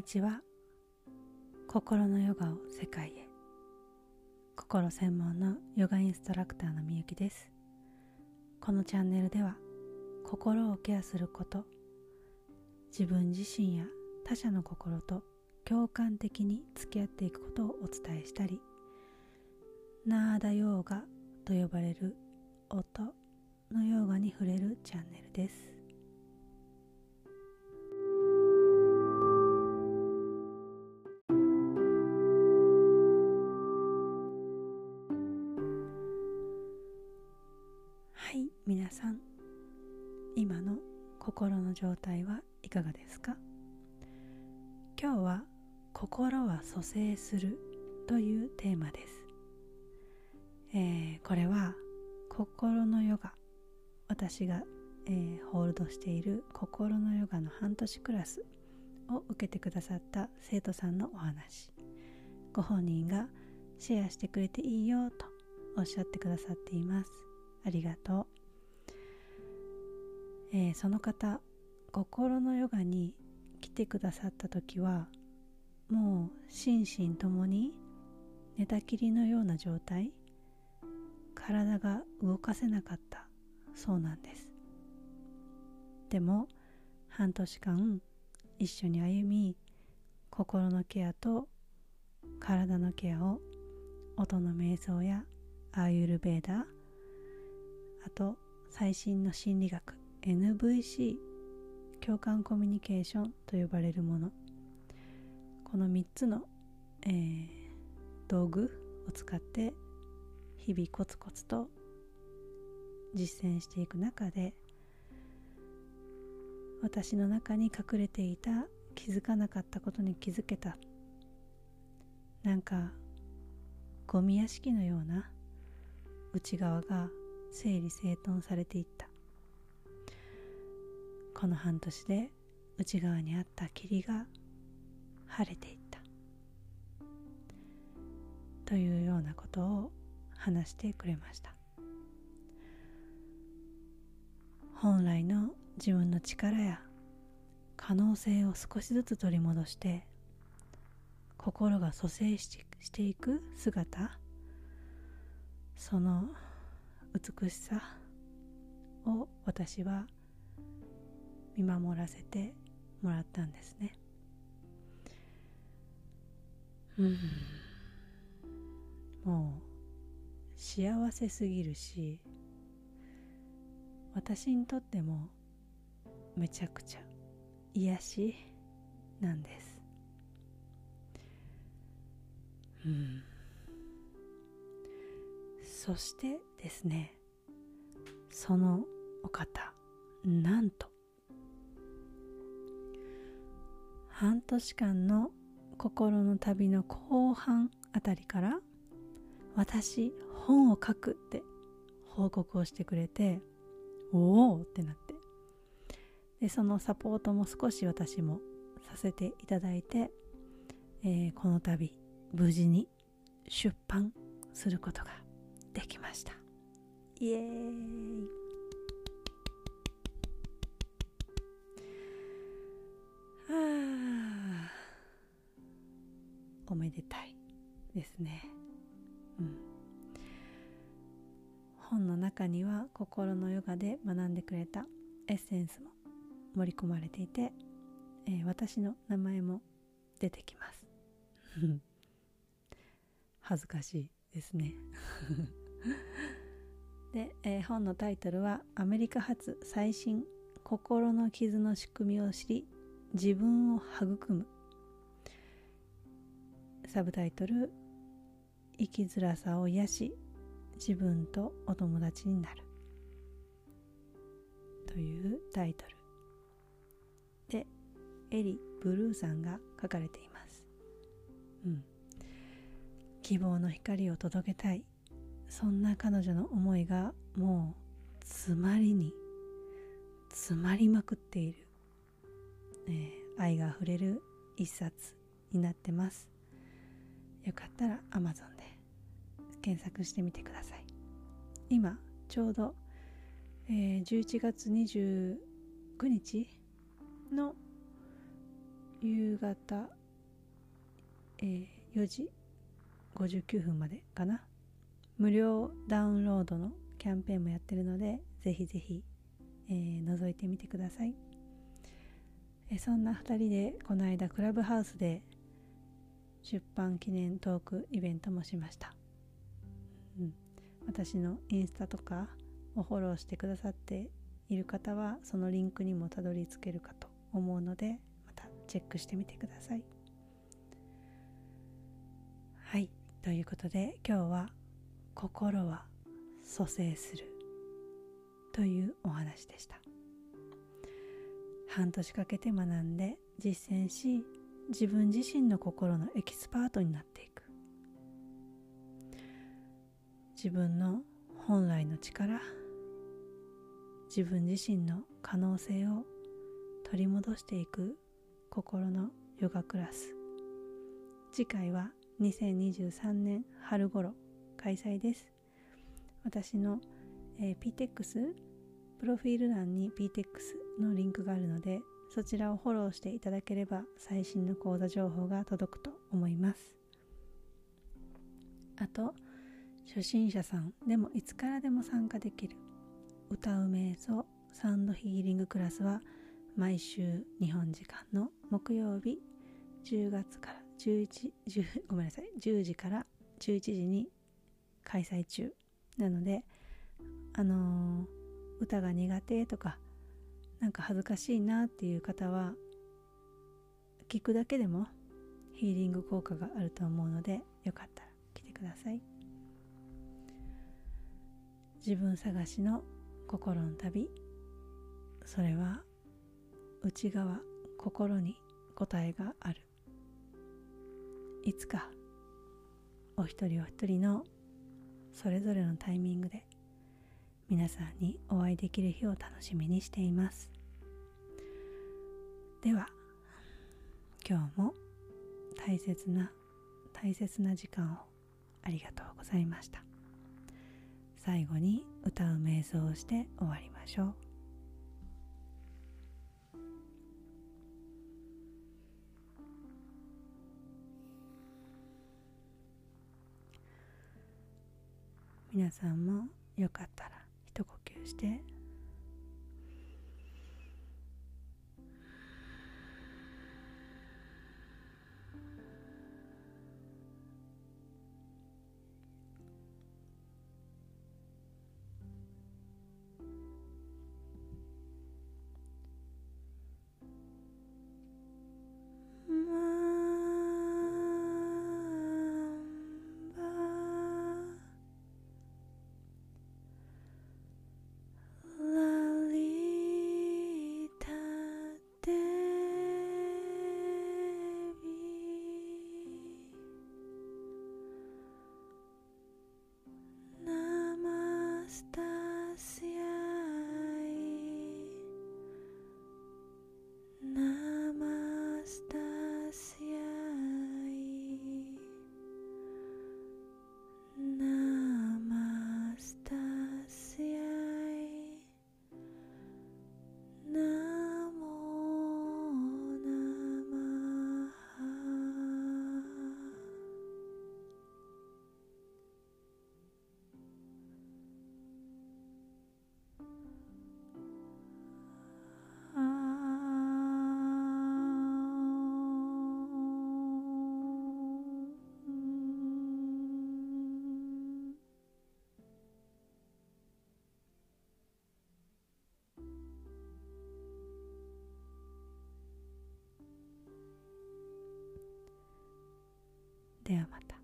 にちは。心のヨガを世界へ。心専門のヨガインストラクターのみゆきです。このチャンネルでは心をケアすること自分自身や他者の心と共感的に付き合っていくことをお伝えしたりナーダヨーガと呼ばれる音のヨーガに触れるチャンネルです。皆さん今の心の状態はいかがですか？今日は心は蘇生するというテーマです、えー、これは心のヨガ。私が、えー、ホールドしている心のヨガの半年クラスを受けてくださった生徒さんのお話。ご本人がシェアしてくれていいよとおっしゃってくださっています。ありがとう、えー、その方心のヨガに来てくださった時はもう心身ともに寝たきりのような状態体が動かせなかったそうなんです。でも半年間一緒に歩み心のケアと体のケアを音の瞑想やアーユルベーダーあと最新の心理学 NVC 共感コミュニケーションと呼ばれるもの。この3つの、えー、道具を使って日々コツコツと実践していく中で私の中に隠れていた気づかなかったことに気づけたなんかゴミ屋敷のような内側が整理整頓されていった。この半年で内側にあった霧が晴れていった。というようなことを話してくれました。本来の自分の力や可能性を少しずつ取り戻して心が蘇生していく姿その美しさを私は見守らせてもらったんですね。うん。もう幸せすぎるし私にとってもめちゃくちゃ癒しなんです。うん。そしてですねそのお方なんと半年間の心の旅の後半あたりから私本を書くって報告をしてくれておおってなって。でそのサポートも少し私もさせていただいて、えー、この度無事に出版することができました。イエーイ。おめでたいですね。うん。本の中には心のヨガで学んでくれたエッセンスも盛り込まれていて、えー、私の名前も出てきます。恥ずかしいですね。で、えー、本のタイトルは「アメリカ発最新心の傷の仕組みを知り自分を育む」サブタイトル「生きづらさを癒し自分とお友達になる」というタイトル。でエリ・ブルーさんが書かれています、うん、希望の光を届けたい。そんな彼女の思いがもう詰まりに詰まりまくっている、えー、愛があふれる一冊になってます。よかったら Amazon で検索してみてください。今ちょうど、えー、11月29日の夕方、えー、4時59分までかな。無料ダウンロードのキャンペーンもやってるのでぜひぜひ、えー、覗いてみてください、そんな2人でこの間クラブハウスで出版記念トークイベントもしました、うん、私のインスタとかをフォローしてくださっている方はそのリンクにもたどり着けるかと思うのでまたチェックしてみてください。はい。ということで今日は「心は蘇生する」というお話でした。半年かけて学んで実践し自分自身の心のエキスパートになっていく。自分の本来の力自分自身の可能性を取り戻していく心のヨガクラス。次回は2023年春頃開催です。私の、えー、PTEX プロフィール欄に PTEX のリンクがあるのでそちらをフォローしていただければ最新の講座情報が届くと思います。あと初心者さんでもいつからでも参加できる歌う瞑想サウンドヒーリングクラスは毎週日本時間の木曜日10月から11 10ごめんなさい10時から11時に開催中なのであのー、歌が苦手とかなんか恥ずかしいなっていう方は聞くだけでもヒーリング効果があると思うのでよかったら来てください。自分探しの心の旅。それは内側心に答えがある。いつかお一人お一人のそれぞれのタイミングで皆さんにお会いできる日を楽しみにしています。では今日も大切な大切な時間をありがとうございました。最後に歌う瞑想をして終わりましょう。皆さんもよかったらと呼吸して。ではまた。